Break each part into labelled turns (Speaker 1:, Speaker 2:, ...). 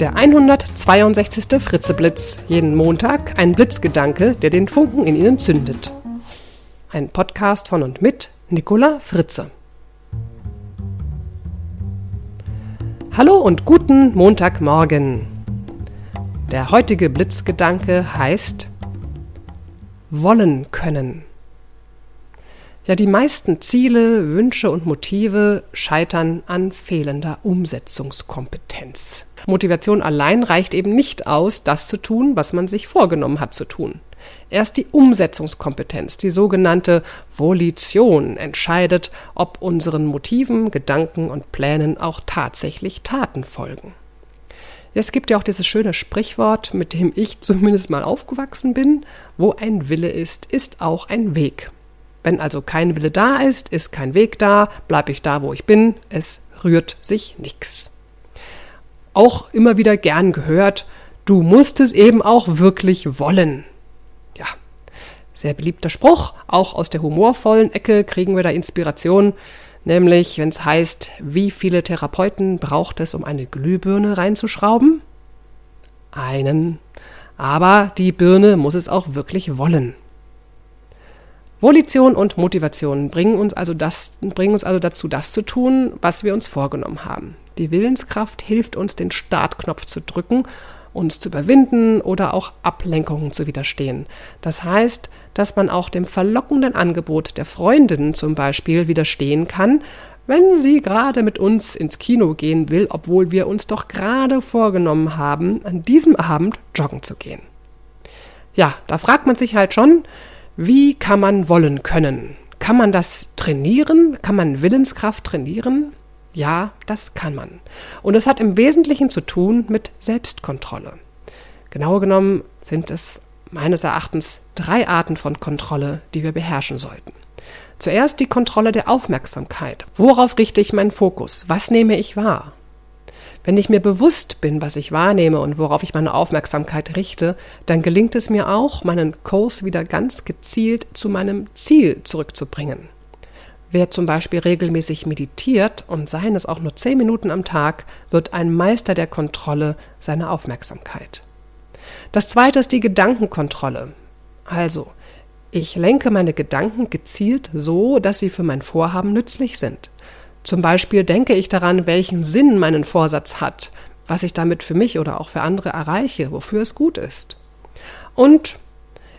Speaker 1: Der 162. Fritzeblitz. Jeden Montag ein Blitzgedanke, der den Funken in Ihnen zündet. Ein Podcast von und mit Nicola Fritze. Hallo und guten Montagmorgen. Der heutige Blitzgedanke heißt wollen können. Ja, die meisten Ziele, Wünsche und Motive scheitern an fehlender Umsetzungskompetenz. Motivation allein reicht eben nicht aus, das zu tun, was man sich vorgenommen hat zu tun. Erst die Umsetzungskompetenz, die sogenannte Volition, entscheidet, ob unseren Motiven, Gedanken und Plänen auch tatsächlich Taten folgen. Es gibt ja auch dieses schöne Sprichwort, mit dem ich zumindest mal aufgewachsen bin, wo ein Wille ist, ist auch ein Weg. Wenn also kein Wille da ist, ist kein Weg da, bleibe ich da, wo ich bin, es rührt sich nichts. Auch immer wieder gern gehört, du musst es eben auch wirklich wollen. Ja, sehr beliebter Spruch, auch aus der humorvollen Ecke kriegen wir da Inspiration, nämlich wenn es heißt, wie viele Therapeuten braucht es, um eine Glühbirne reinzuschrauben? Einen. Aber die Birne muss es auch wirklich wollen. Volition und Motivation bringen uns, also das, bringen uns also dazu, das zu tun, was wir uns vorgenommen haben. Die Willenskraft hilft uns, den Startknopf zu drücken, uns zu überwinden oder auch Ablenkungen zu widerstehen. Das heißt, dass man auch dem verlockenden Angebot der Freundinnen zum Beispiel widerstehen kann, wenn sie gerade mit uns ins Kino gehen will, obwohl wir uns doch gerade vorgenommen haben, an diesem Abend joggen zu gehen. Ja, da fragt man sich halt schon, wie kann man wollen können? Kann man das trainieren? Kann man Willenskraft trainieren? Ja, das kann man. Und es hat im Wesentlichen zu tun mit Selbstkontrolle. Genauer genommen sind es meines Erachtens drei Arten von Kontrolle, die wir beherrschen sollten. Zuerst die Kontrolle der Aufmerksamkeit. Worauf richte ich meinen Fokus? Was nehme ich wahr? Wenn ich mir bewusst bin, was ich wahrnehme und worauf ich meine Aufmerksamkeit richte, dann gelingt es mir auch, meinen Kurs wieder ganz gezielt zu meinem Ziel zurückzubringen. Wer zum Beispiel regelmäßig meditiert und seien es auch nur zehn Minuten am Tag, wird ein Meister der Kontrolle seiner Aufmerksamkeit. Das zweite ist die Gedankenkontrolle. Also, ich lenke meine Gedanken gezielt so, dass sie für mein Vorhaben nützlich sind. Zum Beispiel denke ich daran, welchen Sinn meinen Vorsatz hat, was ich damit für mich oder auch für andere erreiche, wofür es gut ist. Und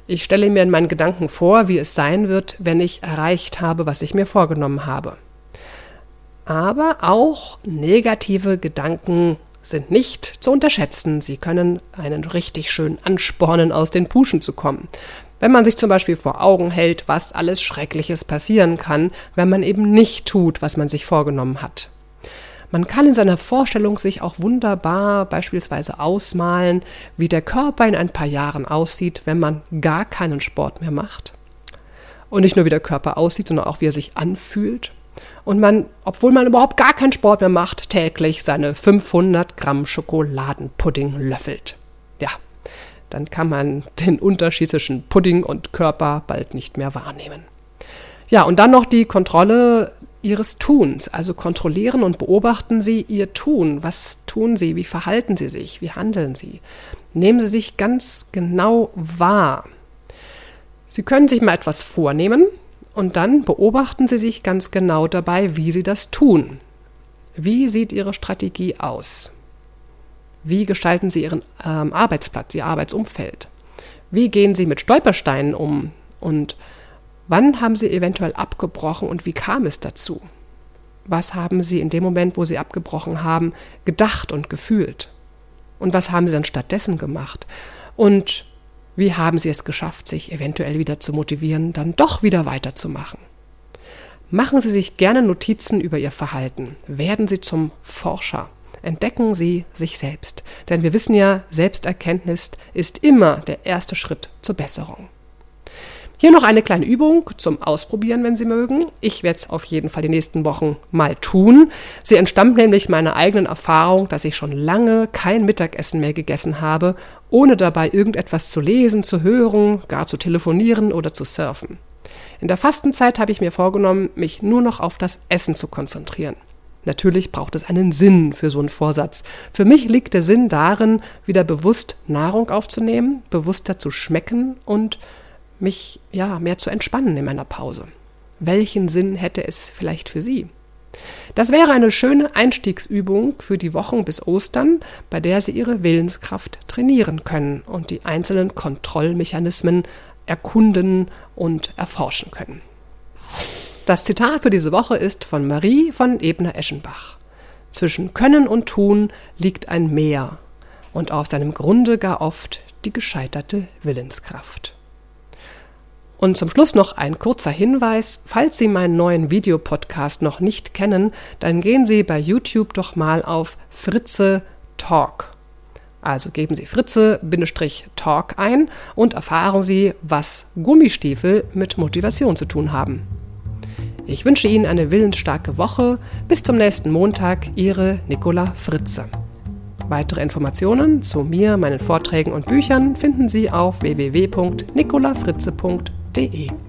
Speaker 1: ich stelle mir in meinen Gedanken vor, wie es sein wird, wenn ich erreicht habe, was ich mir vorgenommen habe. Aber auch negative Gedanken sind nicht zu unterschätzen. Sie können einen richtig schön anspornen, aus den Puschen zu kommen. Wenn man sich zum Beispiel vor Augen hält, was alles Schreckliches passieren kann, wenn man eben nicht tut, was man sich vorgenommen hat. Man kann in seiner Vorstellung sich auch wunderbar beispielsweise ausmalen, wie der Körper in ein paar Jahren aussieht, wenn man gar keinen Sport mehr macht. Und nicht nur wie der Körper aussieht, sondern auch wie er sich anfühlt. Und man, obwohl man überhaupt gar keinen Sport mehr macht, täglich seine 500 Gramm Schokoladenpudding löffelt. Ja, dann kann man den Unterschied zwischen Pudding und Körper bald nicht mehr wahrnehmen. Ja, und dann noch die Kontrolle ihres Tuns. Also kontrollieren und beobachten Sie Ihr Tun. Was tun Sie? Wie verhalten Sie sich? Wie handeln Sie? Nehmen Sie sich ganz genau wahr. Sie können sich mal etwas vornehmen und dann beobachten Sie sich ganz genau dabei, wie Sie das tun. Wie sieht Ihre Strategie aus? Wie gestalten Sie Ihren ähm, Arbeitsplatz, Ihr Arbeitsumfeld? Wie gehen Sie mit Stolpersteinen um? Und wann haben Sie eventuell abgebrochen und wie kam es dazu? Was haben Sie in dem Moment, wo Sie abgebrochen haben, gedacht und gefühlt? Und was haben Sie dann stattdessen gemacht? Und wie haben Sie es geschafft, sich eventuell wieder zu motivieren, dann doch wieder weiterzumachen? Machen Sie sich gerne Notizen über Ihr Verhalten. Werden Sie zum Forscher entdecken Sie sich selbst. Denn wir wissen ja, Selbsterkenntnis ist immer der erste Schritt zur Besserung. Hier noch eine kleine Übung zum Ausprobieren, wenn Sie mögen. Ich werde es auf jeden Fall die nächsten Wochen mal tun. Sie entstammt nämlich meiner eigenen Erfahrung, dass ich schon lange kein Mittagessen mehr gegessen habe, ohne dabei irgendetwas zu lesen, zu hören, gar zu telefonieren oder zu surfen. In der Fastenzeit habe ich mir vorgenommen, mich nur noch auf das Essen zu konzentrieren. Natürlich braucht es einen Sinn für so einen Vorsatz. Für mich liegt der Sinn darin, wieder bewusst Nahrung aufzunehmen, bewusster zu schmecken und mich ja mehr zu entspannen in meiner Pause. Welchen Sinn hätte es vielleicht für Sie? Das wäre eine schöne Einstiegsübung für die Wochen bis Ostern, bei der Sie Ihre Willenskraft trainieren können und die einzelnen Kontrollmechanismen erkunden und erforschen können. Das Zitat für diese Woche ist von Marie von Ebner-Eschenbach. Zwischen Können und Tun liegt ein Meer und auf seinem Grunde gar oft die gescheiterte Willenskraft. Und zum Schluss noch ein kurzer Hinweis. Falls Sie meinen neuen Videopodcast noch nicht kennen, dann gehen Sie bei YouTube doch mal auf Fritze Talk. Also geben Sie Fritze-Talk ein und erfahren Sie, was Gummistiefel mit Motivation zu tun haben. Ich wünsche Ihnen eine willensstarke Woche. Bis zum nächsten Montag, Ihre Nicola Fritze. Weitere Informationen zu mir, meinen Vorträgen und Büchern finden Sie auf www.nicolafritze.de. www.radioplay.de. Er